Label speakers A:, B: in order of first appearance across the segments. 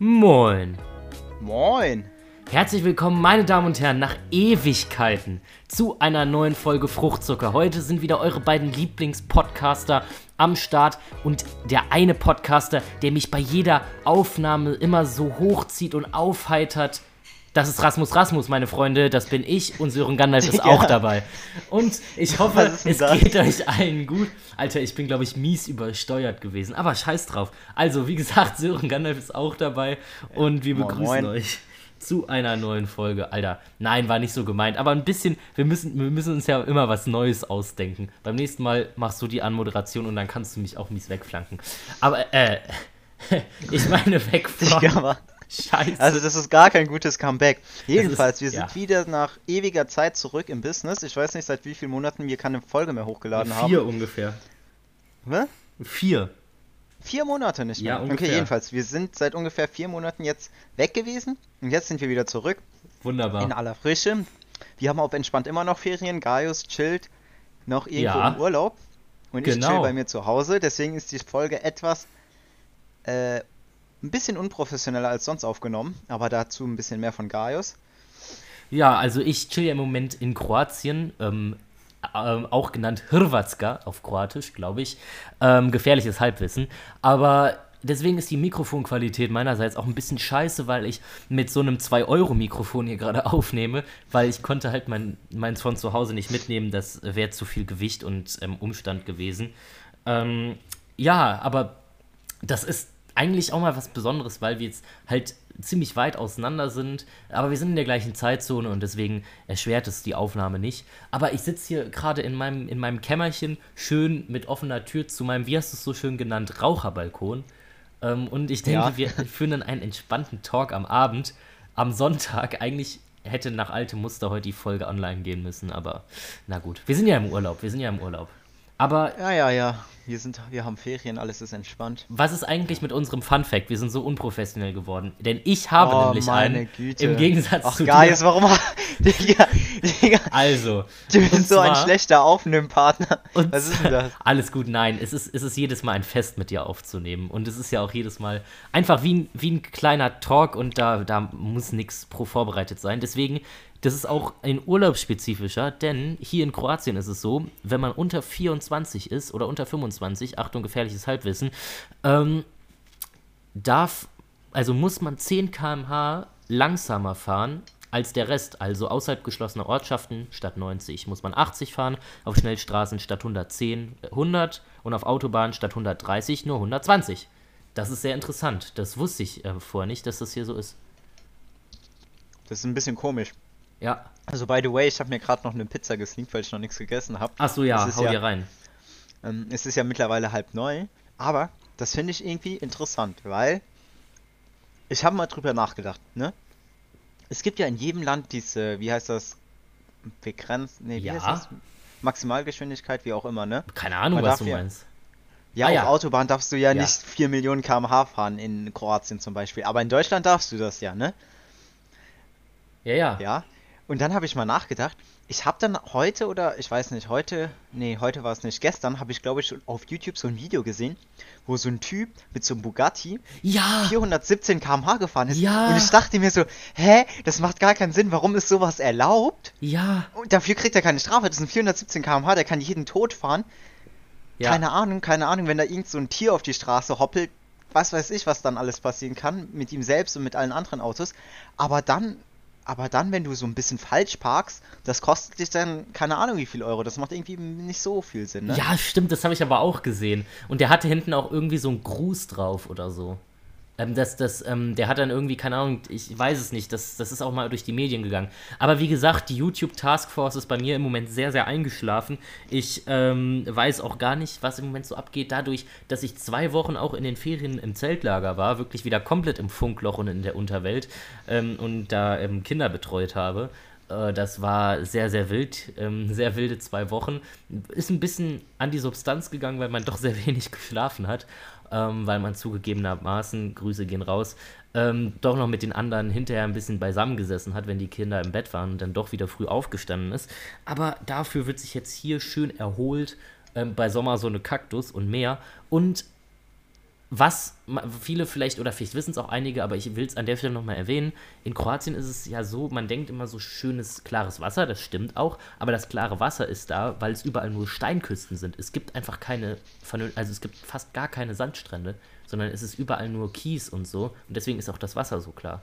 A: Moin.
B: Moin.
A: Herzlich willkommen, meine Damen und Herren, nach Ewigkeiten zu einer neuen Folge Fruchtzucker. Heute sind wieder eure beiden Lieblingspodcaster am Start und der eine Podcaster, der mich bei jeder Aufnahme immer so hochzieht und aufheitert. Das ist Rasmus Rasmus, meine Freunde. Das bin ich und Sören Gandalf ist
B: Ja.
A: auch dabei. Und ich hoffe, es
B: das?
A: geht euch allen gut. Alter, ich bin, glaube ich, mies übersteuert gewesen. Aber scheiß drauf. Also, wie gesagt, Sören Gandalf ist auch dabei und wir begrüßen
B: moin.
A: euch zu einer neuen Folge. Alter, nein, war nicht so gemeint. Aber ein bisschen, wir müssen, wir müssen uns ja immer was Neues ausdenken. Beim nächsten Mal machst du die Anmoderation und dann kannst du mich auch mies wegflanken. Aber, äh, ich meine weg von
B: Digga, Mann.
A: Scheiße.
B: Also das ist gar kein gutes Comeback. Jedenfalls, wir
A: ja.
B: sind wieder nach ewiger Zeit zurück im Business. Ich weiß nicht, seit wie vielen Monaten wir keine Folge mehr hochgeladen
A: Vier
B: haben.
A: ungefähr.
B: Hä?
A: Vier.
B: Vier Monate nicht
A: Ja,
B: mehr.
A: ungefähr.
B: Okay, jedenfalls, wir sind seit ungefähr vier Monaten jetzt weg gewesen. Und jetzt sind wir wieder zurück
A: Wunderbar.
B: in aller Frische. Wir haben auch entspannt immer noch Ferien. Gaius chillt noch irgendwo
A: Ja.
B: im Urlaub. Und ich
A: Genau.
B: chill bei mir zu Hause. Deswegen ist die Folge etwas äh, ein bisschen unprofessioneller als sonst aufgenommen. Aber dazu ein bisschen mehr von Gaius.
A: Ja, also ich chill ja im Moment in Kroatien, ähm, ähm, auch genannt Hrvatska auf Kroatisch, glaube ich. Ähm, gefährliches Halbwissen. Aber deswegen ist die Mikrofonqualität meinerseits auch ein bisschen scheiße, weil ich mit so einem 2-Euro-Mikrofon hier gerade aufnehme, weil ich konnte halt mein, meins von zu Hause nicht mitnehmen. Das wäre zu viel Gewicht und ähm, Umstand gewesen. Ähm, ja, aber das ist eigentlich auch mal was Besonderes, weil wir jetzt halt ziemlich weit auseinander sind, aber wir sind in der gleichen Zeitzone und deswegen erschwert es die Aufnahme nicht. Aber ich sitze hier gerade in meinem, in meinem Kämmerchen, schön mit offener Tür zu meinem, wie hast du es so schön genannt, Raucherbalkon. Ähm, und ich denke,
B: Ja.
A: wir führen dann einen entspannten Talk am Abend, am Sonntag. Eigentlich hätte nach altem Muster heute die Folge online gehen müssen, aber na gut. Wir sind ja im Urlaub, wir sind ja im Urlaub. Aber
B: Ja, ja, ja. Wir, sind, wir haben Ferien, alles ist entspannt.
A: Was ist eigentlich mit unserem Fun Fact? Wir sind so unprofessionell geworden. Denn ich habe
B: Oh,
A: nämlich
B: meine
A: einen.
B: Güte.
A: Im Gegensatz
B: Ach,
A: zu
B: Gaius,
A: dir.
B: warum? Digga, Digga,
A: Also.
B: du bist so ein
A: zwar-
B: schlechter Aufnehmpartner.
A: Und
B: Was ist denn das?
A: Alles gut, nein. Es ist, es ist jedes Mal ein Fest mit dir aufzunehmen. Und es ist ja auch jedes Mal einfach wie ein, wie ein kleiner Talk und da, da muss nichts pro vorbereitet sein. Deswegen, das ist auch ein urlaubsspezifischer, denn hier in Kroatien ist es so, wenn man unter 24 ist oder unter 25, Achtung, gefährliches Halbwissen, ähm, darf, also muss man 10 km/h langsamer fahren als der Rest. Also außerhalb geschlossener Ortschaften statt 90 muss man 80 fahren, auf Schnellstraßen statt 110 äh, 100 und auf Autobahnen statt 130 nur 120. Das ist sehr interessant. Das wusste ich äh, vorher nicht, dass das hier so ist.
B: Das ist ein bisschen komisch.
A: Ja.
B: Also, by the way, ich habe mir gerade noch eine Pizza gesneakt, weil ich noch nichts gegessen habe.
A: Ach so, ja,
B: Das ist
A: hau
B: ja-
A: dir rein.
B: Ähm, es ist ja mittlerweile halb neu, aber das finde ich irgendwie interessant, weil ich habe mal drüber nachgedacht, ne? Es gibt ja in jedem Land diese, wie heißt das, begrenzt, nee, wie
A: Ja.
B: heißt das? Maximalgeschwindigkeit, wie auch immer, ne?
A: Keine Ahnung,
B: Man
A: was du
B: ja-
A: meinst.
B: Ja,
A: Ah,
B: auf
A: ja.
B: Autobahn darfst du ja,
A: Ja.
B: nicht 4 Millionen km/h fahren in Kroatien zum Beispiel, aber in Deutschland darfst du das ja, ne?
A: Ja, ja.
B: Ja. Und dann habe ich mal nachgedacht. Ich habe dann heute oder ich weiß nicht, heute, nee, heute war es nicht, gestern habe ich glaube ich auf YouTube so ein Video gesehen, wo so ein Typ mit so einem Bugatti
A: Ja!
B: 417 km/h gefahren ist.
A: Ja.
B: Und ich dachte mir so, hä, das macht gar keinen Sinn, warum ist sowas erlaubt?
A: Ja!
B: Und dafür kriegt er keine Strafe, das sind 417 km/h, der kann jeden tot fahren.
A: Ja.
B: Keine Ahnung, keine Ahnung, wenn da irgend so ein Tier auf die Straße hoppelt, was weiß ich, was dann alles passieren kann, mit ihm selbst und mit allen anderen Autos. Aber dann, aber dann, wenn du so ein bisschen falsch parkst, das kostet dich dann, keine Ahnung wie viel Euro. Das macht irgendwie nicht so viel Sinn, ne?
A: Ja, stimmt, das habe ich aber auch gesehen. Und der hatte hinten auch irgendwie so einen Gruß drauf oder so. Ähm, das, das, ähm, der hat dann irgendwie, keine Ahnung, ich weiß es nicht, das, das ist auch mal durch die Medien gegangen. Aber wie gesagt, die YouTube-Taskforce ist bei mir im Moment sehr, sehr eingeschlafen. Ich ähm, weiß auch gar nicht, was im Moment so abgeht, dadurch, dass ich zwei Wochen auch in den Ferien im Zeltlager war, wirklich wieder komplett im Funkloch und in der Unterwelt ähm, und da ähm, Kinder betreut habe. Äh, Das war sehr, sehr wild, ähm, sehr wilde zwei Wochen. Ist ein bisschen an die Substanz gegangen, weil man doch sehr wenig geschlafen hat, ähm, weil man zugegebenermaßen, Grüße gehen raus, ähm, doch noch mit den anderen hinterher ein bisschen beisammengesessen hat, wenn die Kinder im Bett waren und dann doch wieder früh aufgestanden ist. Aber dafür wird sich jetzt hier schön erholt, ähm, bei Sommer so eine Kaktus und mehr. Und was viele vielleicht, oder vielleicht wissen es auch einige, aber ich will es an der Stelle nochmal erwähnen, in Kroatien ist es ja so, man denkt immer so schönes, klares Wasser, das stimmt auch, aber das klare Wasser ist da, weil es überall nur Steinküsten sind. Es gibt einfach keine, also es gibt fast gar keine Sandstrände, sondern es ist überall nur Kies und so und deswegen ist auch das Wasser so klar.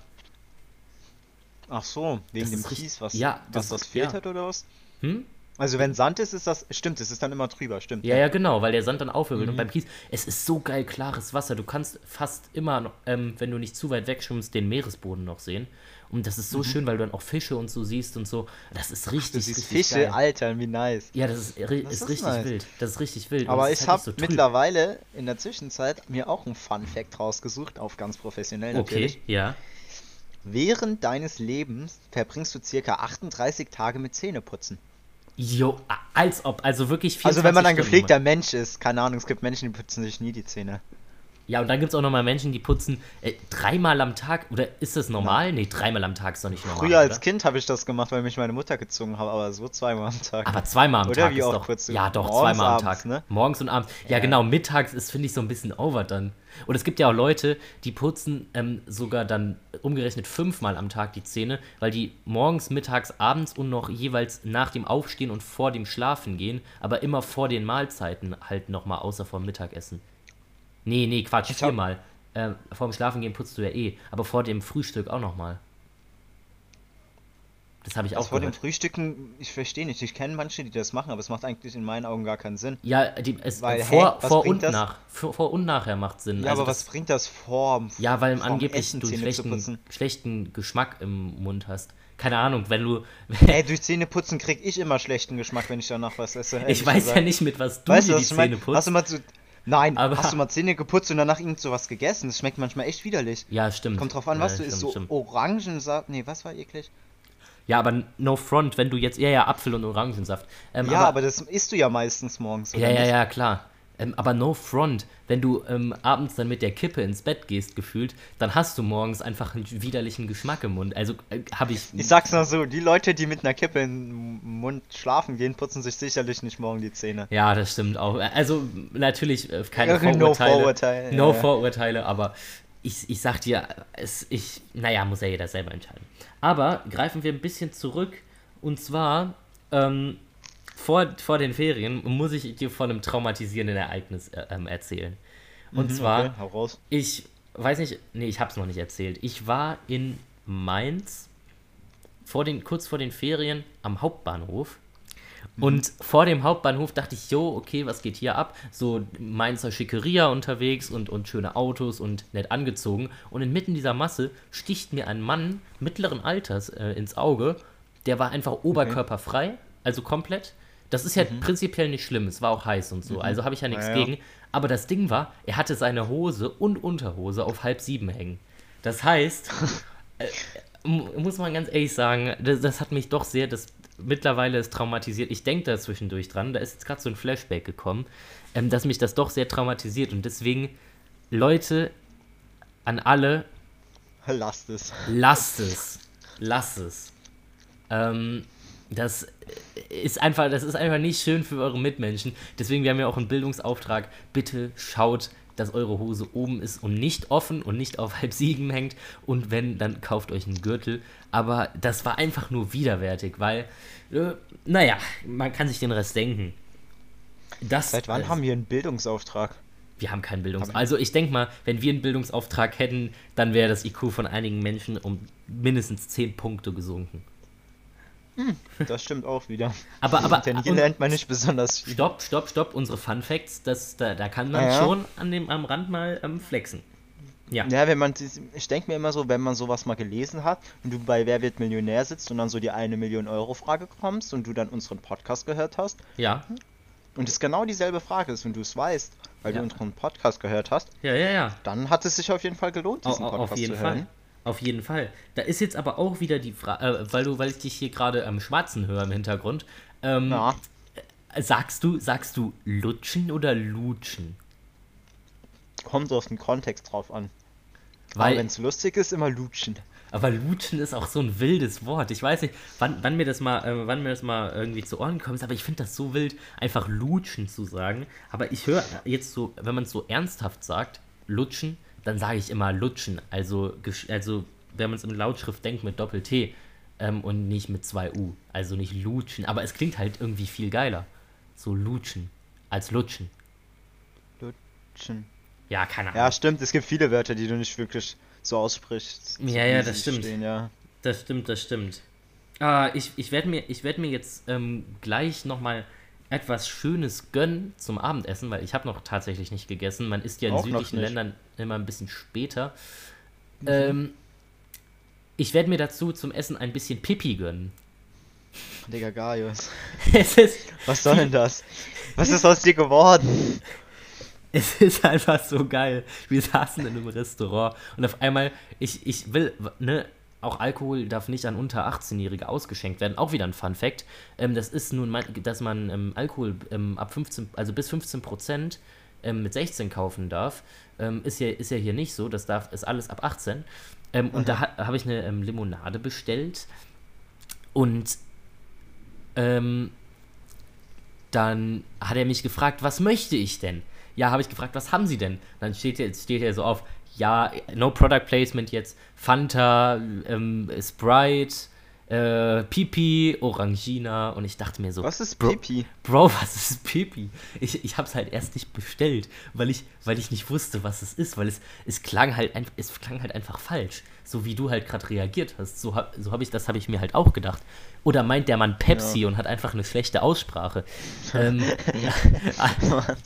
B: Ach so, wegen
A: Das
B: dem Kies, was,
A: ja,
B: was
A: das-
B: das filtert
A: ja.
B: oder was?
A: Hm?
B: Also wenn Sand ist, ist das, stimmt, es ist dann immer drüber, stimmt.
A: Ja, ja, genau, weil der Sand dann aufwirbelt.
B: Mhm.
A: Und beim Kies, es ist so geil klares Wasser. Du kannst fast immer, noch, ähm, wenn du nicht zu weit wegschwimmst, den Meeresboden noch sehen. Und das ist so schön, weil du dann auch Fische und so siehst und so. Das ist richtig,
B: Mhm. Du siehst
A: richtig
B: Fische,
A: geil.
B: Alter, wie nice.
A: Ja, das ist, ri-
B: Das
A: ist
B: ist
A: richtig
B: nice.
A: wild. Das ist richtig wild.
B: Aber ich habe
A: halt nicht so
B: mittlerweile in der Zwischenzeit mir auch einen Fun Fact rausgesucht, auf ganz professionell natürlich.
A: Okay, ja.
B: Während deines Lebens verbringst du circa 38 Tage mit Zähneputzen.
A: Jo, als ob, also wirklich 24
B: Also wenn man ein gepflegter Mensch ist, keine Ahnung, es gibt Menschen, die putzen sich nie die Zähne.
A: Ja, und dann gibt es auch nochmal Menschen, die putzen äh, dreimal am Tag. Oder ist das normal? Nee, dreimal am Tag ist doch nicht normal.
B: Früher als
A: oder?
B: Kind habe ich das gemacht, weil mich meine Mutter gezogen hat, aber so zweimal am Tag.
A: Aber zweimal am
B: Oder
A: Tag
B: wie
A: ist
B: oft
A: doch.
B: du?
A: Ja, doch, zweimal am
B: abends,
A: Tag.
B: ne?
A: Morgens und abends. Ja,
B: Ja.
A: genau, mittags ist, finde ich, so ein bisschen over dann. Und es gibt ja auch Leute, die putzen ähm, sogar dann umgerechnet fünfmal am Tag die Zähne, weil die morgens, mittags, abends und noch jeweils nach dem Aufstehen und vor dem Schlafen gehen, aber immer vor den Mahlzeiten halt nochmal, außer vor dem Mittagessen. Nee, nee, Quatsch,
B: Ich
A: viermal. Ähm, vor dem Schlafen gehen putzt du ja eh, aber vor dem Frühstück auch nochmal. Das habe ich
B: Das
A: auch
B: vor dem
A: gehört.
B: Frühstücken, ich verstehe nicht. Ich kenne manche, die das machen, aber es macht eigentlich in meinen Augen gar keinen Sinn.
A: Ja, die, es,
B: Weil,
A: vor,
B: was
A: vor und
B: das?
A: nach. Vor, vor und nachher macht Sinn.
B: Ja,
A: Also
B: aber
A: das,
B: was bringt das vor?
A: Ja, weil angeblich
B: Essen
A: du
B: Zähne
A: schlechten,
B: putzen?
A: schlechten Geschmack im Mund hast. Keine Ahnung, wenn du.
B: Ey, durch Zähneputzen krieg ich immer schlechten Geschmack, wenn ich danach was esse.
A: ich weiß
B: gesagt.
A: ja nicht, mit was du
B: Weißt
A: dir die? Zähne putzt.
B: Hast du mal zu. Nein,
A: Aber-
B: hast du mal Zähne geputzt und danach irgend sowas gegessen? Das schmeckt manchmal echt widerlich.
A: ja, stimmt.
B: Kommt drauf an,
A: ja,
B: was du
A: stimmt,
B: isst. So
A: stimmt.
B: Orangensaft. Nee, was war eklig?
A: Ja, aber no front, wenn du jetzt eher ja Apfel- und Orangensaft. Ähm,
B: ja, aber, das isst du ja meistens morgens.
A: Ja, ja,
B: nicht?
A: ja, klar. Ähm, aber no front, wenn du ähm, abends dann mit der Kippe ins Bett gehst, gefühlt, dann hast du morgens einfach einen widerlichen Geschmack im Mund. Also äh, habe ich.
B: Ich sag's mal so, die Leute, die mit einer Kippe im Mund schlafen gehen, putzen sich sicherlich nicht morgen die Zähne.
A: Ja, das stimmt auch. Also natürlich äh, keine
B: no
A: Vorurteile.
B: Vorurteile,
A: No
B: ja.
A: Vorurteile, aber ich, ich sag dir, es, ich, naja, muss ja jeder selber entscheiden. Aber greifen wir ein bisschen zurück und zwar ähm, vor, vor den Ferien muss ich dir von einem traumatisierenden Ereignis äh, ähm, erzählen. Und
B: Mhm,
A: zwar,
B: Okay, hau raus.
A: ich weiß nicht, nee, ich hab's noch nicht erzählt. Ich war in Mainz vor den, kurz vor den Ferien am Hauptbahnhof. Und vor dem Hauptbahnhof dachte ich, jo, okay, was geht hier ab? So Mainzer Schickeria unterwegs und, und schöne Autos und nett angezogen. Und inmitten dieser Masse sticht mir ein Mann mittleren Alters äh, ins Auge. Der war einfach oberkörperfrei, also komplett. Das ist ja prinzipiell nicht schlimm, es war auch heiß und so, also habe ich ja nichts
B: Ja, ja.
A: gegen. Aber das Ding war, er hatte seine Hose und Unterhose auf halb sieben hängen. Das heißt, äh, mu- muss man ganz ehrlich sagen, das, das hat mich doch sehr, das mittlerweile ist traumatisiert. Ich denke da zwischendurch dran, da ist jetzt gerade so ein Flashback gekommen, ähm, dass mich das doch sehr traumatisiert und deswegen, Leute, an alle,
B: Lasst es.
A: lasst es, lasst es. Ähm, das ist einfach, das ist einfach nicht schön für eure Mitmenschen. Deswegen, wir haben ja auch einen Bildungsauftrag. Bitte schaut, dass eure Hose oben ist und nicht offen und nicht auf halb sieben hängt. Und wenn, dann kauft euch einen Gürtel. Aber das war einfach nur widerwärtig, weil, äh, naja, man kann sich den Rest denken. Das,
B: Seit wann
A: äh,
B: haben wir einen Bildungsauftrag?
A: wir haben keinen Bildungsauftrag. Also ich denke mal, wenn wir einen Bildungsauftrag hätten, dann wäre das IQ von einigen Menschen um mindestens 10 Punkte gesunken.
B: Das stimmt auch wieder.
A: Aber, aber
B: Denn hier lernt man nicht besonders viel.
A: stopp, stopp, stopp, unsere Fun Facts, das, da, da kann man
B: Ja, ja.
A: schon an dem, am Rand mal ähm, flexen. Ja.
B: Ja, wenn man, ich denke mir immer so, wenn man sowas mal gelesen hat und du bei Wer wird Millionär sitzt und dann so die eine Million Euro Frage kommst und du dann unseren Podcast gehört hast
A: Ja,
B: und es genau dieselbe Frage ist und du es weißt, weil
A: Ja.
B: du unseren Podcast gehört hast,
A: ja, ja, ja.
B: dann hat es sich auf jeden Fall gelohnt, diesen Podcast
A: auf jeden
B: zu
A: Fall. Auf jeden Fall. Da ist jetzt aber auch wieder die Frage, äh, weil du, weil ich dich hier gerade am Schwarzen höre im Hintergrund. Ähm,
B: Ja,
A: Sagst du, sagst du lutschen oder lutschen?
B: kommt auf den Kontext drauf an.
A: Weil-
B: wenn es lustig ist, immer lutschen.
A: Aber Lutschen ist auch so ein wildes Wort. Ich weiß nicht, wann, wann mir das mal, äh, wann mir das mal irgendwie zu Ohren kommt, aber ich finde das so wild, einfach Lutschen zu sagen. Aber ich höre jetzt so, wenn man es so ernsthaft sagt, lutschen, dann sage ich immer lutschen. Also, also wenn man es in Lautschrift denkt, mit Doppel-T ähm, und nicht mit zwei U. Also nicht lutschen. Aber es klingt halt irgendwie viel geiler. So lutschen. Als lutschen.
B: Lutschen.
A: Ja, keine Ahnung.
B: Ja, stimmt, es gibt viele Wörter, die du nicht wirklich so aussprichst. so
A: Ja, ja, das stimmt.
B: Stehen, ja.
A: Das stimmt, das stimmt. Ah, ich ich werde mir, ich werd mir jetzt ähm, gleich nochmal etwas Schönes gönnen zum Abendessen, weil ich habe noch tatsächlich nicht gegessen. Man isst ja in
B: Auch
A: südlichen. Ländern immer ein bisschen später. Ähm, ich werde mir dazu zum Essen ein bisschen Pipi gönnen.
B: Digga, Gaius. Was soll denn das? Was ist aus dir geworden?
A: es ist einfach so geil. Wir saßen in einem Restaurant und auf einmal, ich, ich will, ne, auch Alkohol darf nicht an unter 18-Jährige ausgeschenkt werden. Auch wieder ein Fun Fact. Ähm, das ist nun, mal, dass man ähm, Alkohol ähm, ab 15, also bis 15 Prozent ähm, mit 16 kaufen darf. Ähm, ist, ja, ist ja hier nicht so. Das darf, ist alles ab 18. Ähm, und da ha, habe ich eine Limonade bestellt. Und dann hat er mich gefragt, was möchte ich denn? Ja, habe ich gefragt, was haben Sie denn? Dann steht er, steht er so auf, ja, no product placement jetzt, Fanta, ähm, Sprite, äh, Pipi, Orangina und ich dachte mir so,
B: Was ist
A: Bro,
B: Pipi?
A: Bro, was ist Pipi? Ich, ich habe es halt erst nicht bestellt, weil ich, weil ich nicht wusste, was es ist, weil es, es klang halt ein, es klang halt einfach falsch, so wie du halt gerade reagiert hast. So habe so hab ich das habe ich mir halt auch gedacht. Oder meint der Mann Pepsi und hat einfach eine schlechte Aussprache? ähm,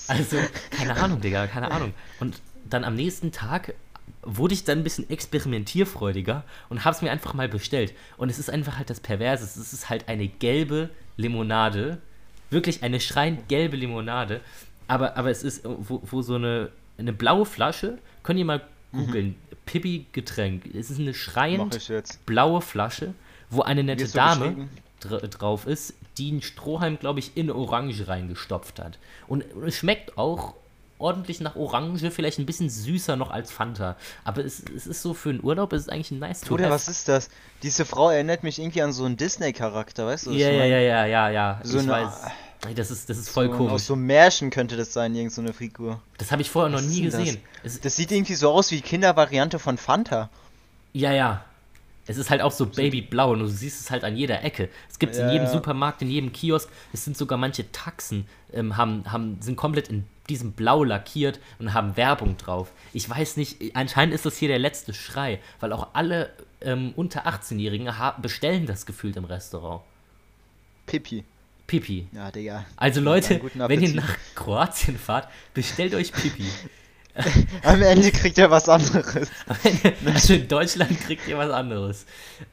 A: also keine Ahnung, Digga, keine Ahnung. Und dann am nächsten Tag wurde ich dann ein bisschen experimentierfreudiger und habe es mir einfach mal bestellt. Und es ist einfach halt das Perverse. Es ist halt eine gelbe Limonade. Wirklich eine schreiend gelbe Limonade. Aber, aber es ist, wo, wo so eine, eine blaue Flasche, könnt ihr mal googeln, Pippi-Getränk. Es ist eine schreiend blaue Flasche, wo eine nette
B: so
A: Dame dra drauf ist, die einen Strohhalm, glaube ich, in Orange reingestopft hat. Und es schmeckt auch ordentlich nach Orange, vielleicht ein bisschen süßer noch als Fanta. Aber es, es ist so für einen Urlaub, es ist eigentlich ein nice have.
B: was ist das? Diese Frau erinnert mich irgendwie an so einen Disney-Charakter, weißt du?
A: Ja, ja, ja, ja, ja, ja.
B: So
A: ich weiß. Das ist, das ist voll
B: So,
A: komisch.
B: Aus so Märchen könnte das sein, irgend so eine Figur.
A: Das habe ich vorher noch
B: Was
A: nie
B: denn das?
A: gesehen. Es,
B: Das sieht irgendwie so aus wie Kindervariante von Fanta.
A: Ja, ja. Es ist halt auch so babyblau und du siehst es halt an jeder Ecke. Es gibt es in
B: Ja,
A: jedem
B: ja.
A: Supermarkt, in jedem Kiosk. Es sind sogar manche Taxen, ähm, haben, haben, sind komplett in diesem Blau lackiert und haben Werbung drauf. Ich weiß nicht, anscheinend ist das hier der letzte Schrei, weil auch alle ähm, unter 18-Jährigen ha- bestellen das gefühlt im Restaurant.
B: Pipi.
A: Pipi.
B: Ja, Digga.
A: Also Leute, wenn ihr nach Kroatien fahrt, bestellt euch Pipi.
B: Am Ende kriegt er was anderes.
A: also in Deutschland kriegt ihr was anderes.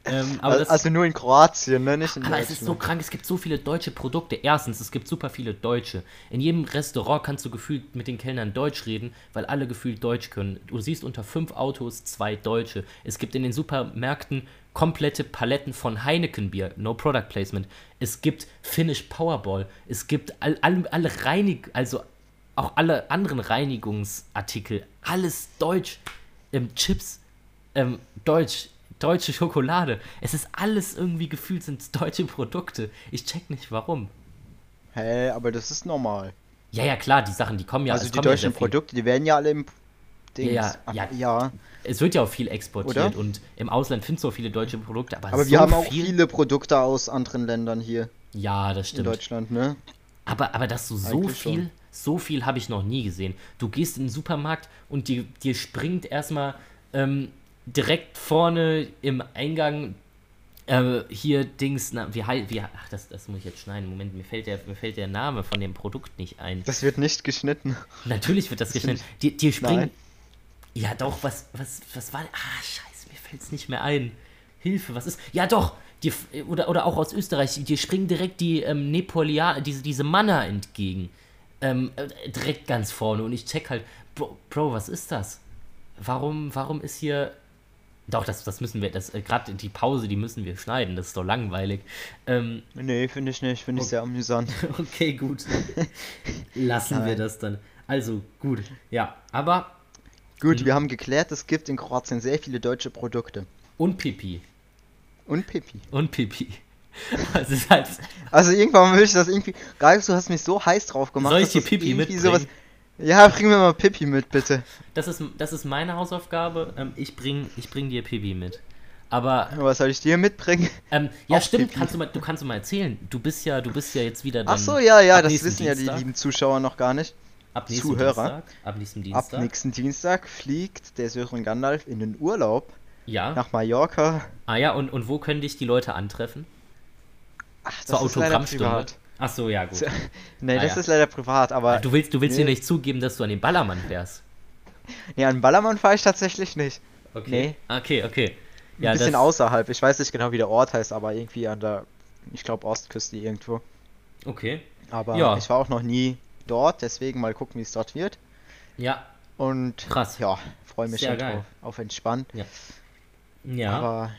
A: Ähm, aber das,
B: also nur in Kroatien, ne? Nicht in
A: Aber es ist so krank, es gibt so viele deutsche Produkte. Erstens, es gibt super viele Deutsche. In jedem Restaurant kannst du gefühlt mit den Kellnern Deutsch reden, weil alle gefühlt Deutsch können. Du siehst unter fünf Autos zwei Deutsche. Es gibt in den Supermärkten komplette Paletten von Heineken-Bier, no product placement. Es gibt Finnish Powerball. Es gibt all, all, alle Reinig, also auch alle anderen Reinigungsartikel. Alles Deutsch. Ähm, Chips, ähm, Deutsch, deutsche Schokolade. Es ist alles irgendwie gefühlt sind deutsche Produkte. Ich check nicht warum.
B: Hä, aber das ist normal.
A: Ja, ja, klar, die Sachen, die kommen ja
B: also die
A: ja
B: deutschen
A: viel.
B: Produkte, die werden ja alle im Dings.
A: Ja,
B: Ach,
A: ja.
B: ja.
A: Es wird ja auch viel exportiert
B: Oder?
A: und im Ausland findest du auch viele deutsche Produkte, aber,
B: Aber
A: so
B: wir haben auch
A: viel.
B: viele Produkte aus anderen Ländern hier
A: Ja, das
B: in
A: stimmt.
B: Deutschland, ne?
A: Aber, aber dass du so
B: Eigentlich
A: viel,
B: schon.
A: So viel habe ich noch nie gesehen. Du gehst in den Supermarkt und dir, dir springt erstmal ähm, direkt vorne im Eingang äh, hier Dings, na, wie wie, ach, das, das muss ich jetzt schneiden. Moment, mir fällt, der, mir fällt der Name von dem Produkt nicht ein.
B: Das wird nicht geschnitten.
A: Natürlich wird das
B: Das
A: geschnitten. Dir, dir springen.
B: Nein.
A: Ja, doch, was, was, was war. Ah, scheiße, mir fällt es nicht mehr ein. Hilfe, was ist. Ja, doch! Dir, f- oder, oder auch aus Österreich, dir springen direkt die ähm, Nepolianer, diese, diese Manner entgegen. Ähm, äh, direkt ganz vorne. Und ich check halt, Bro, Bro was ist das? Warum, warum ist hier. Doch, das, das müssen wir, das, äh, gerade die Pause, die müssen wir schneiden, das ist doch langweilig. Ähm,
B: Nee, finde ich nicht. Finde ich sehr amüsant.
A: Okay, gut. Lassen wir
B: Nein.
A: das dann. Also, gut. Ja, aber.
B: Gut, wir haben geklärt, es gibt in Kroatien sehr viele deutsche Produkte.
A: Und Pipi.
B: Und Pipi.
A: Und Pipi. Ist halt.
B: Also irgendwann will ich das irgendwie. Geil, du hast mich so heiß drauf gemacht.
A: Soll ich dir Pipi mitbringen?
B: Ja, bring mir mal Pippi mit, bitte.
A: Das ist, das ist meine Hausaufgabe. Ähm, ich bring, ich bring dir Pippi mit. Aber
B: Was soll ich dir mitbringen?
A: ähm, ja,
B: Auch
A: stimmt. Kannst du mal, du kannst du mal erzählen. Du bist ja, du bist ja jetzt wieder.
B: Ach
A: Dann
B: so, ja, ja,
A: ab
B: das wissen ja die
A: Dienstag.
B: lieben Zuschauer noch gar nicht.
A: Ab nächsten
B: Zuhörer.
A: Dienstag. Ab nächsten
B: Ab
A: Dienstag.
B: nächsten Dienstag fliegt der Sören Gandalf in den Urlaub
A: Ja.
B: nach Mallorca.
A: Ah ja, und, und wo können dich die Leute antreffen?
B: Ach,
A: Zur Autogrammstunde. Ach so, ja, gut.
B: Nee,
A: Ah,
B: das
A: ja.
B: ist leider privat, aber
A: Du willst, du willst
B: Nee.
A: dir nicht zugeben, dass du an den Ballermann fährst.
B: nee, an Ballermann fahre ich tatsächlich nicht.
A: Okay. Okay, okay.
B: Ein
A: Ja,
B: bisschen
A: das,
B: außerhalb. Ich weiß nicht genau, wie der Ort heißt, aber irgendwie an der, ich glaube, Ostküste irgendwo.
A: Okay.
B: Aber
A: Ja.
B: ich war auch noch nie dort, deswegen mal gucken, wie es dort wird.
A: Ja.
B: Und
A: Krass.
B: ja, freue mich
A: Sehr
B: schon
A: geil.
B: drauf, auf entspannt.
A: Ja.
B: Aber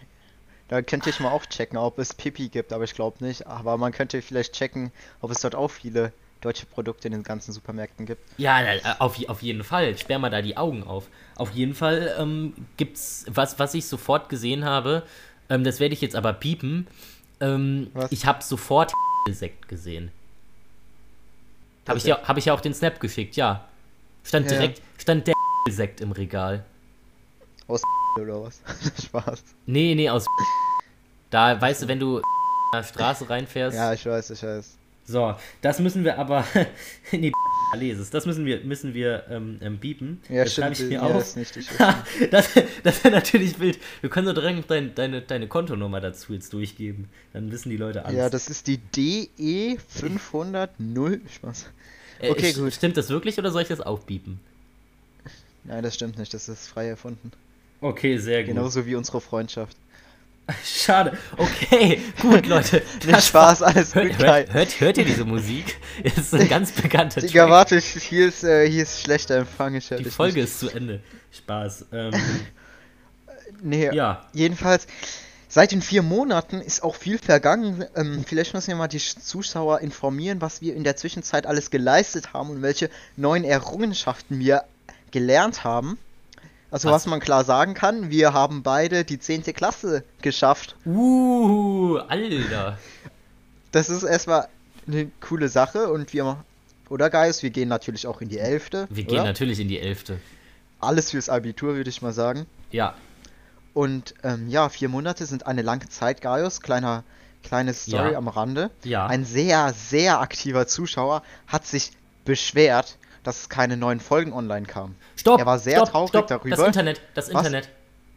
B: da könnte ich mal auch checken, ob es Pipi gibt, aber ich glaube nicht. Aber man könnte vielleicht checken, ob es dort auch viele deutsche Produkte in den ganzen Supermärkten gibt.
A: Ja, äh, auf, auf jeden Fall. Sperr mal da die Augen auf. Auf jeden Fall ähm, gibt's was, was ich sofort gesehen habe. Ähm, das werde ich jetzt aber piepen. Ähm, ich habe sofort Sekt gesehen. Habe ich, ja, hab ich ja auch den Snap geschickt, ja. Stand
B: Ja.
A: direkt, stand der Sekt im Regal.
B: Aus oder was? Spaß.
A: Nee, nee, aus. Da, weißt du, wenn du in der Straße reinfährst.
B: Ja, ich weiß, ich weiß.
A: So, das müssen wir aber. nee, Leses. Das müssen wir, müssen wir ähm, ähm, biepen.
B: Ja,
A: das
B: stimmt.
A: ich mir
B: ja,
A: auf.
B: ist nicht ich
A: das das wäre natürlich wild. Du kannst doch direkt dein, deine, deine Kontonummer dazu jetzt durchgeben. Dann wissen die Leute alles.
B: Ja, das ist die DE 500 Spaß.
A: Äh,
B: okay,
A: st-
B: gut.
A: Stimmt das wirklich oder soll ich das aufbiepen?
B: Nein, das stimmt nicht, das ist frei erfunden.
A: Okay, sehr gut.
B: Genauso wie unsere Freundschaft.
A: Schade. Okay, gut, Leute.
B: Nicht Spaß, alles
A: Hört,
B: gut,
A: hört, hört, hört ihr diese Musik? Es ist ein ganz bekannter
B: Digga,
A: Track.
B: warte, hier ist, äh, hier ist schlechter Empfang. Ich
A: Die Folge
B: nicht.
A: ist zu Ende. Spaß. Ähm,
B: Nee,
A: ja.
B: jedenfalls, seit den vier Monaten ist auch viel vergangen. Ähm, vielleicht müssen wir mal die Zuschauer informieren, was wir in der Zwischenzeit alles geleistet haben und welche neuen Errungenschaften wir gelernt haben. Also,
A: Was?
B: was man klar sagen kann, wir haben beide die 10. Klasse geschafft.
A: Uh, Alter.
B: Das ist erstmal eine coole Sache und wir, oder Guys, wir gehen natürlich auch in die 11.
A: Wir gehen
B: oder?
A: natürlich in die Elfte.
B: Alles fürs Abitur, würde ich mal sagen.
A: Ja.
B: Und ähm, ja, vier Monate sind eine lange Zeit, Gaius. Kleiner, kleine Story
A: Ja.
B: am Rande.
A: Ja.
B: Ein sehr, sehr aktiver Zuschauer hat sich beschwert, dass es keine neuen Folgen online kamen.
A: Stopp!
B: Er war sehr
A: stopp,
B: traurig
A: stopp.
B: darüber.
A: Das Internet, das
B: Was?
A: Internet.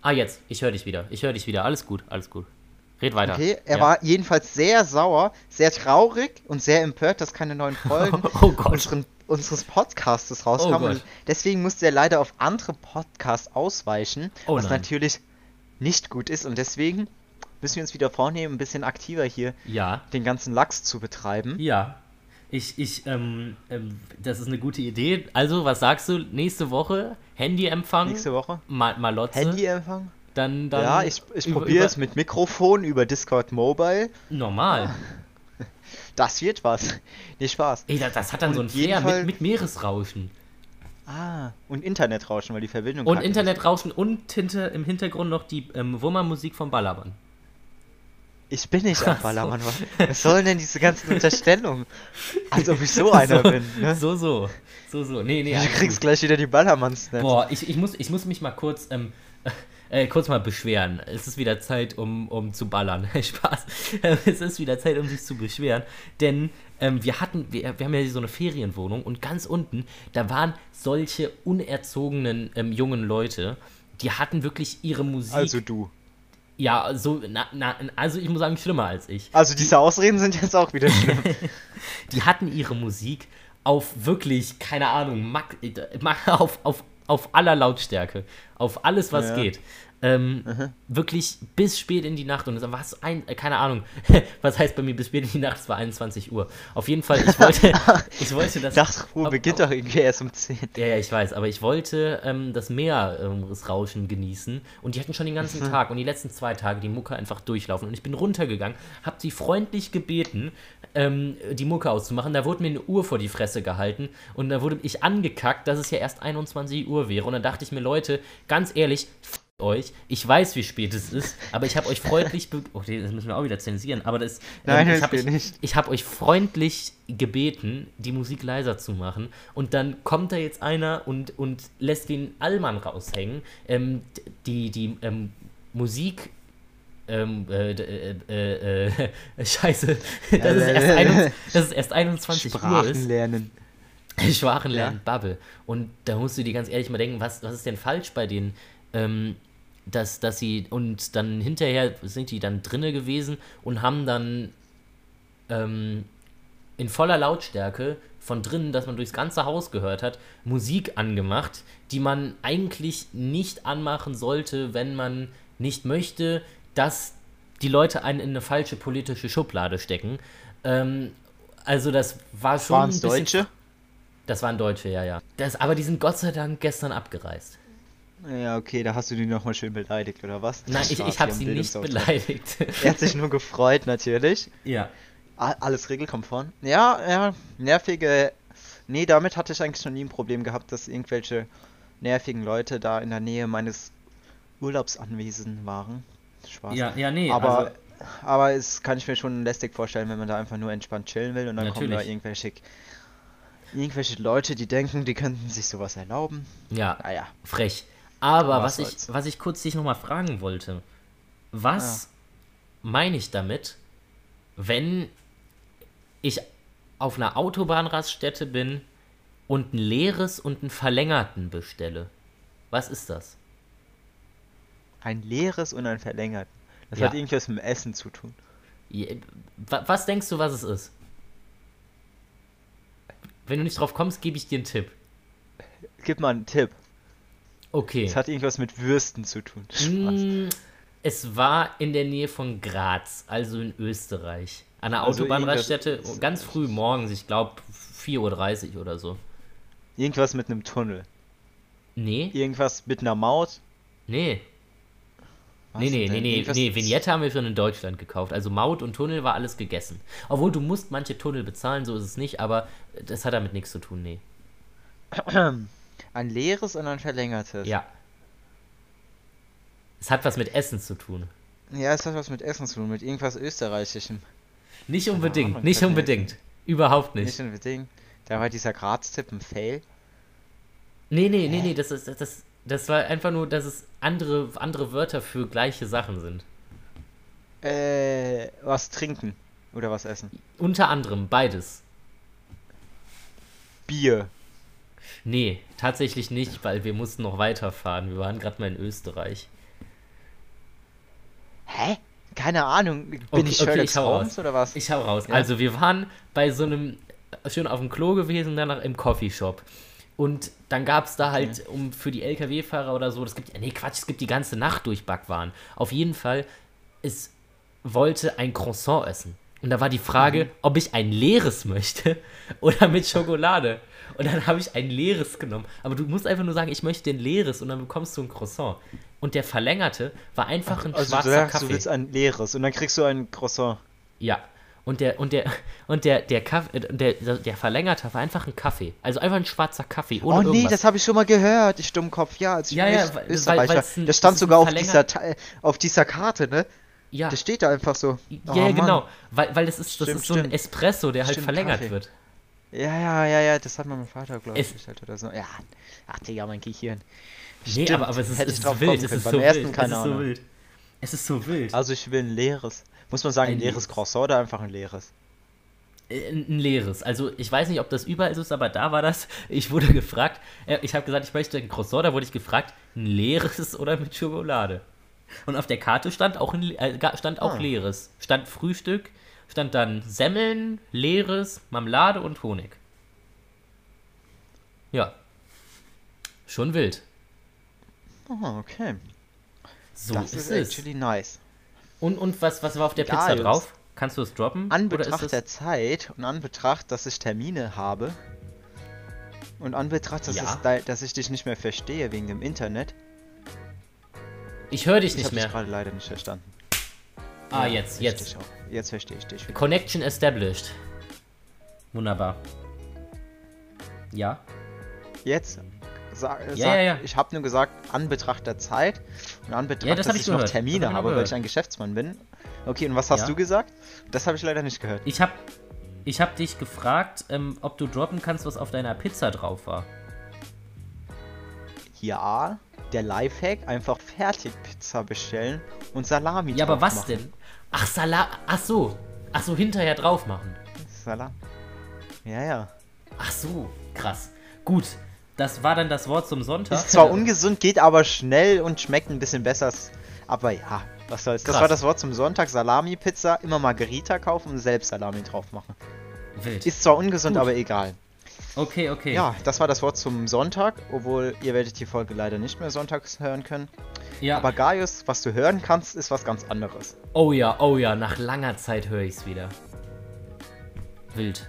A: Ah, jetzt. Ich höre dich wieder. Ich höre dich wieder. Alles gut, alles gut. Red weiter.
B: Okay, er
A: Ja.
B: war jedenfalls sehr sauer, sehr traurig und sehr empört, dass keine neuen Folgen
A: Oh
B: unseren, unseres Podcasts rauskamen.
A: Oh Gott.
B: und deswegen musste er leider auf andere Podcasts ausweichen,
A: Oh
B: was
A: nein.
B: natürlich nicht gut ist. Und deswegen müssen wir uns wieder vornehmen, ein bisschen aktiver hier
A: Ja.
B: den ganzen Lachs zu betreiben.
A: Ja. Ich, ich, ähm, ähm, das ist eine gute Idee. Also, was sagst du? Nächste Woche Handyempfang,
B: Nächste Woche.
A: Ma Malotze.
B: Handyempfang?
A: Dann, dann.
B: Ja, ich, ich probiere es mit Mikrofon über Discord Mobile.
A: Normal.
B: Das wird was. Nee, Spaß.
A: Ey, das, das hat dann
B: Und
A: so ein Flair mit, mit Meeresrauschen.
B: Ah, und Internetrauschen, weil die Verbindung
A: Und. Internetrauschen und hinter, im Hintergrund noch die ähm, Wummermusik vom Ballermann.
B: Ich bin nicht
A: Ach
B: am
A: so.
B: Ballermann. Was, sollen denn diese ganzen Unterstellungen? Als ob ich so einer
A: so,
B: bin, ne?
A: So, so. So, so. Nee, nee.
B: Du kriegst
A: gut.
B: gleich wieder die Ballermann-Snaps.
A: Boah, ich, ich, muss, ich muss mich mal kurz, ähm, äh, kurz mal beschweren. Es ist wieder Zeit, um, um zu ballern. Spaß. Ähm, es ist wieder Zeit, um sich zu beschweren. Denn ähm, wir hatten, wir, wir haben ja hier so eine Ferienwohnung und ganz unten, da waren solche unerzogenen ähm, jungen Leute, die hatten wirklich ihre Musik.
B: Also du.
A: Ja, so, na, na, also ich muss sagen, schlimmer als ich.
B: Also diese Ausreden sind jetzt auch wieder schlimm.
A: Die hatten ihre Musik auf wirklich, keine Ahnung, äh, auf, auf, auf aller Lautstärke. Auf alles, was
B: Ja.
A: geht. Ähm, Wirklich bis spät in die Nacht. Und es war ein, äh, keine Ahnung, was heißt bei mir bis spät in die Nacht? Es war 21 Uhr. Auf jeden Fall, ich wollte, ich wollte das.
B: Dachruhe
A: Ab-
B: beginnt doch irgendwie erst um 10.
A: Ja, ja, ich weiß, aber ich wollte ähm, das Meeresrauschen genießen und die hatten schon den ganzen Tag und die letzten zwei Tage die Mucke einfach durchlaufen und ich bin runtergegangen, hab sie freundlich gebeten, ähm, die Mucke auszumachen. Da wurde mir eine Uhr vor die Fresse gehalten und da wurde ich angekackt, dass es ja erst 21 Uhr wäre und dann dachte ich mir, Leute, ganz ehrlich, euch. Ich weiß, wie spät es ist, aber ich habe euch freundlich. Oh, das müssen wir auch wieder zensieren. Aber das.
B: Nein,
A: ähm, ich habe
B: nicht.
A: ich hab euch freundlich gebeten, die Musik leiser zu machen. Und dann kommt da jetzt einer und, und lässt den Allmann raushängen. Ähm, die die ähm, Musik. Ähm, äh, äh, äh, äh, Scheiße, das ist, erst 21, das ist erst 21 Uhr
B: Sprachen
A: ist.
B: lernen.
A: Sprachen
B: Ja.
A: lernen, Bubble. Und da musst du dir ganz ehrlich mal denken, was, was ist denn falsch bei denen? Ähm, dass, dass sie, und dann hinterher sind die dann drinne gewesen und haben dann ähm, in voller Lautstärke von drinnen, dass man durchs ganze Haus gehört hat, Musik angemacht, die man eigentlich nicht anmachen sollte, wenn man nicht möchte, dass die Leute einen in eine falsche politische Schublade stecken. Ähm, also das war schon
B: Waren es Deutsche?
A: das waren Deutsche, ja, ja. Das, aber die sind Gott sei Dank gestern abgereist.
B: Ja, okay, da hast du die nochmal schön beleidigt, oder was?
A: Nein, ich, ich habe sie nicht beleidigt.
B: Er hat sich nur gefreut, natürlich.
A: ja.
B: A- Alles regelkonform. Ja, ja, nervige. Nee, damit hatte ich eigentlich noch nie ein Problem gehabt, dass irgendwelche nervigen Leute da in der Nähe meines Urlaubsanwesens waren. Spaß.
A: Ja, ja, nee,
B: aber,
A: also,
B: aber es kann ich mir schon lästig vorstellen, wenn man da einfach nur entspannt chillen will und dann kommen da
A: Natürlich.
B: irgendwelche, irgendwelche Leute, die denken, die könnten sich sowas erlauben.
A: ja,
B: Naja.
A: frech. Aber
B: Was
A: was, ich, was ich kurz dich nochmal fragen wollte, was meine ich damit, wenn ich auf einer Autobahnraststätte bin und ein leeres und einen verlängerten bestelle? Was ist das?
B: Ein leeres und ein verlängerten. Das
A: Ja.
B: hat irgendwas mit dem Essen zu tun.
A: Was denkst du, was es ist? Wenn du nicht drauf kommst, gebe ich dir einen Tipp.
B: Gib mal einen Tipp.
A: Okay.
B: Es hat irgendwas mit Würsten zu tun.
A: Mm, Es war in der Nähe von Graz, also in Österreich. An der
B: Also
A: Autobahnraststätte, ganz früh morgens, ich glaube 4.30 Uhr oder so.
B: Irgendwas mit einem Tunnel.
A: Nee,
B: Irgendwas mit einer Maut.
A: nee.
B: Was
A: Nee, nee, nee, nee, nee, Vignette haben wir schon in Deutschland gekauft. Also Maut und Tunnel war alles gegessen. Obwohl du musst manche Tunnel bezahlen, so ist es nicht, aber das hat damit nichts zu tun, nee.
B: Ein leeres und ein verlängertes.
A: Ja. Es hat was mit Essen zu tun.
B: Ja, es hat was mit Essen zu tun, mit irgendwas Österreichischem.
A: Nicht unbedingt,
B: Ahnung,
A: nicht unbedingt. Überhaupt nicht.
B: Nicht unbedingt. Da war dieser Graz-Tipp ein Fail.
A: Nee, nee, nee, nee, das, ist, das, das war einfach nur, dass es andere, andere Wörter für gleiche Sachen sind.
B: Äh, was trinken. Oder was essen.
A: Unter anderem beides.
B: Bier.
A: Nee, tatsächlich nicht, weil wir mussten noch weiterfahren. Wir waren gerade mal in Österreich.
B: Hä? Keine Ahnung. Bin
A: Okay,
B: ich
A: okay,
B: Sherlock
A: hau
B: Holmes
A: raus.
B: oder was?
A: Ich hau raus.
B: Ja.
A: Also, wir waren bei so einem, schön auf dem Klo gewesen, danach im Coffeeshop. Und dann gab es da halt, um für die LKW-Fahrer oder so, das gibt, nee, Quatsch, es gibt die ganze Nacht durch Backwaren. Auf jeden Fall, es wollte ein Croissant essen. Und da war die Frage,
B: Mhm.
A: ob ich ein leeres möchte oder mit Schokolade. Und dann habe ich ein leeres genommen. Aber du musst einfach nur sagen, ich möchte ein leeres und dann bekommst du ein Croissant. Und der verlängerte war einfach ein
B: Also du
A: schwarzer
B: sagst,
A: Kaffee.
B: du willst ein leeres und dann kriegst du ein Croissant.
A: Ja. Und der, und der, und der, der Kaffee, äh, der, der, Verlängerte war einfach ein Kaffee. Also einfach ein schwarzer Kaffee, ohne
B: oh nee,
A: irgendwas.
B: das habe ich schon mal gehört, ich Dummkopf. Ja, als ich
A: Ja, ja,
B: Öst-
A: weil-
B: Das stand sogar auf dieser, auf dieser Karte, ne?
A: Ja,
B: Das steht da einfach so.
A: ja,
B: Oh,
A: ja, genau. Weil, weil das ist, das
B: Stimmt,
A: ist so ein. Espresso, der halt
B: Stimmt,
A: verlängert
B: Kaffee.
A: wird.
B: Ja, ja, ja, ja, das hat mein Vater, glaube ich, halt oder so. Ja, ach Digga, mein Gehirn.
A: Nee,
B: Stimmt,
A: aber, aber es ist, es ist wild, es ist so wild, es ist so wild. Es ist so wild.
B: Also ich will ein leeres. Muss man sagen, ein
A: Ein
B: leeres. Croissant oder einfach ein leeres?
A: Äh, Ein leeres. Also ich weiß nicht, ob das überall so ist, aber da war das. Ich wurde gefragt, äh, ich habe gesagt, ich möchte ein Croissant, da wurde ich gefragt, ein leeres oder mit Schokolade. Und auf der Karte stand auch, ein, le- äh, stand auch
B: Ah.
A: leeres. Stand Frühstück, stand dann Semmeln, leeres, Marmelade und Honig. Ja. Schon wild.
B: Oh, okay.
A: So
B: das
A: ist
B: ist
A: es.
B: actually nice.
A: Und, und was, was war auf der
B: Ja,
A: Pizza
B: Jungs.
A: drauf? Kannst du es droppen?
B: An
A: Oder ist
B: Betracht der Zeit und an Betracht, dass ich Termine habe und an Betracht, dass,
A: Ja.
B: es da, dass ich dich nicht mehr verstehe wegen dem Internet,
A: Ich höre dich
B: ich
A: nicht
B: habe dich
A: mehr.
B: gerade leider nicht verstanden.
A: Ah,
B: Ja,
A: jetzt,
B: ich
A: jetzt.
B: Jetzt verstehe ich dich.
A: Connection established. Wunderbar. Ja.
B: Jetzt sag,
A: Ja,
B: sag,
A: ja, ja.
B: ich habe nur gesagt, an Betracht der Zeit und an Betracht,
A: Ja, das
B: dass ich,
A: ich
B: noch.
A: Das
B: Termine
A: ich
B: habe, weil ich ein Geschäftsmann bin. Okay, und was hast du gesagt? Das habe ich leider nicht gehört.
A: Ich hab, ich hab dich gefragt, ähm, ob du droppen kannst, was auf deiner Pizza drauf war.
B: Ja, der Lifehack, einfach Fertigpizza bestellen und Salami
A: Ja, aber was
B: machen.
A: denn? Ach, Salat. Ach so. Ach so, hinterher drauf machen.
B: Salam. Ja, ja.
A: Ach so, krass. Gut, das war dann das Wort zum Sonntag.
B: Ist zwar ungesund, geht aber schnell und schmeckt ein bisschen besser. Aber ja, was soll's. Das
A: Krass.
B: war das Wort zum Sonntag. Salami-Pizza, immer Margarita kaufen und selbst Salami drauf machen.
A: Wild.
B: Ist zwar ungesund,
A: Gut.
B: aber egal.
A: Okay, okay.
B: Ja, das war das Wort zum Sonntag, obwohl ihr werdet die Folge leider nicht mehr sonntags hören können.
A: ja.
B: Aber Gaius, was du hören kannst, ist was ganz anderes.
A: oh ja, oh ja, nach langer Zeit höre ich's wieder. Wild.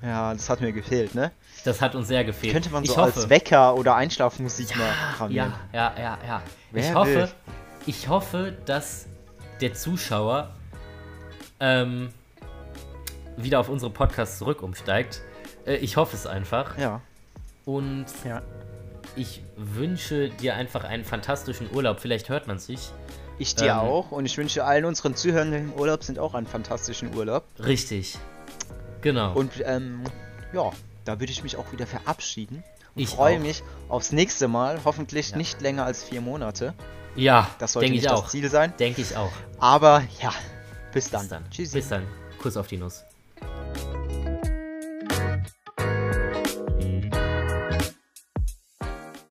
B: Ja, das hat mir gefehlt, ne?
A: Das hat uns sehr gefehlt.
B: Könnte man
A: ich
B: so als Wecker oder Einschlafmusik mal programmieren.
A: Ja, ja, ja, ja.
B: Wer
A: ich hoffe,
B: will?
A: ich hoffe, dass der Zuschauer ähm, wieder auf unsere Podcasts zurück umsteigt. Äh, ich hoffe es einfach.
B: Ja.
A: Und
B: ja.
A: ich wünsche dir einfach einen fantastischen Urlaub. Vielleicht hört man sich.
B: Ich dir
A: Ähm.
B: auch und ich wünsche allen unseren Zuhörenden im Urlaub sind auch einen fantastischen Urlaub.
A: Richtig. Genau.
B: Und ähm, ja, da würde ich mich auch wieder verabschieden. Und
A: Ich
B: freue
A: auch.
B: mich aufs nächste Mal. Hoffentlich
A: Ja.
B: nicht länger als vier Monate.
A: ja,
B: Das sollte nicht
A: ich
B: das. Ziel sein.
A: Denke ich auch.
B: Aber ja, bis dann.
A: Bis dann.
B: Tschüssi.
A: Bis dann. Kuss auf die Nuss.